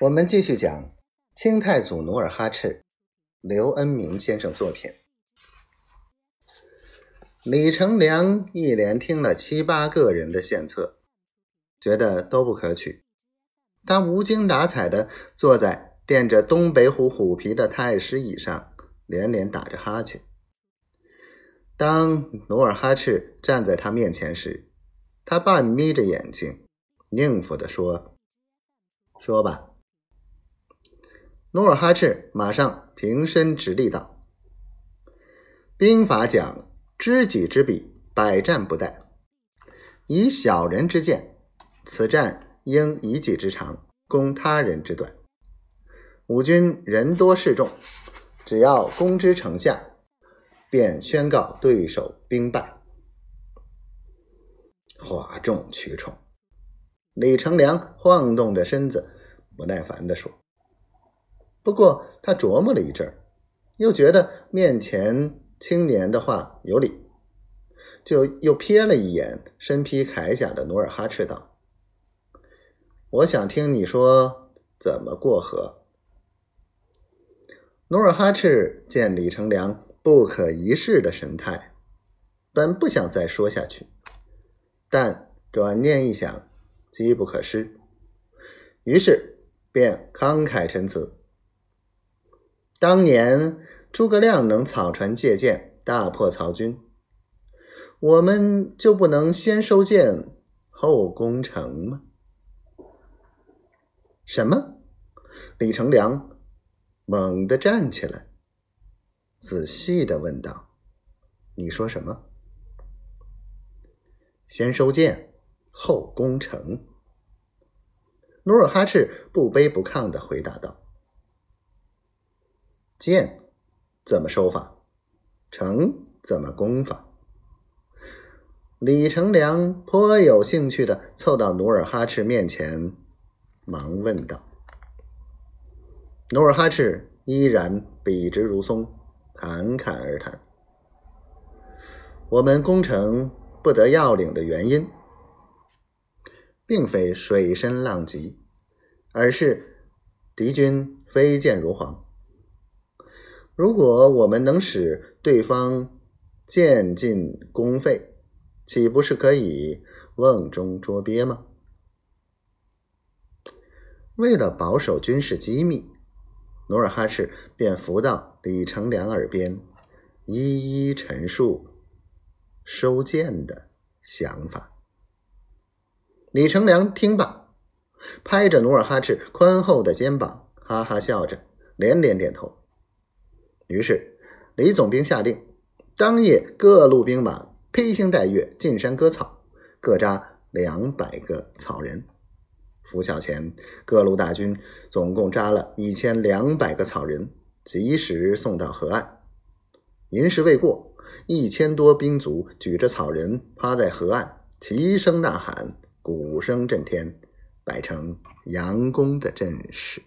我们继续讲清太祖努尔哈赤，刘恩明先生作品。李成梁一连听了七八个人的献策，觉得都不可取。他无精打采的坐在垫着东北虎虎皮的太师椅上，连连打着哈欠。当努尔哈赤站在他面前时，他半眯着眼睛，应付的说：“说吧。”努尔哈赤马上平身直立道：“兵法讲，知己知彼，百战不殆。以小人之见，此战应以己之长攻他人之短。吾军人多势众，只要攻之城下，便宣告对手兵败。”哗众取宠，李成梁晃动着身子，不耐烦地说。不过他琢磨了一阵儿，又觉得面前青年的话有理，就又瞥了一眼身披铠甲的努尔哈赤，道：“我想听你说怎么过河。”努尔哈赤见李成梁不可一世的神态，本不想再说下去，但转念一想，机不可失，于是便慷慨陈词。当年诸葛亮能草船借箭大破曹军，我们就不能先收箭后攻城吗？什么？李成梁猛地站起来，仔细的问道：“你说什么？先收箭后攻城？”努尔哈赤不卑不亢的回答道。剑怎么收法？城怎么攻法？李成梁颇有兴趣的凑到努尔哈赤面前，忙问道：“努尔哈赤依然笔直如松，侃侃而谈。我们攻城不得要领的原因，并非水深浪急，而是敌军飞箭如簧。”如果我们能使对方渐进攻费，岂不是可以瓮中捉鳖吗？为了保守军事机密，努尔哈赤便伏到李成梁耳边，一一陈述收剑的想法。李成梁听罢，拍着努尔哈赤宽厚的肩膀，哈哈笑着，连连点头。于是，李总兵下令，当夜各路兵马披星戴月进山割草，各扎两百个草人。拂晓前，各路大军总共扎了一千两百个草人，及时送到河岸。寅时未过，一千多兵卒举着草人趴在河岸，齐声呐喊，鼓声震天，摆成佯攻的阵势。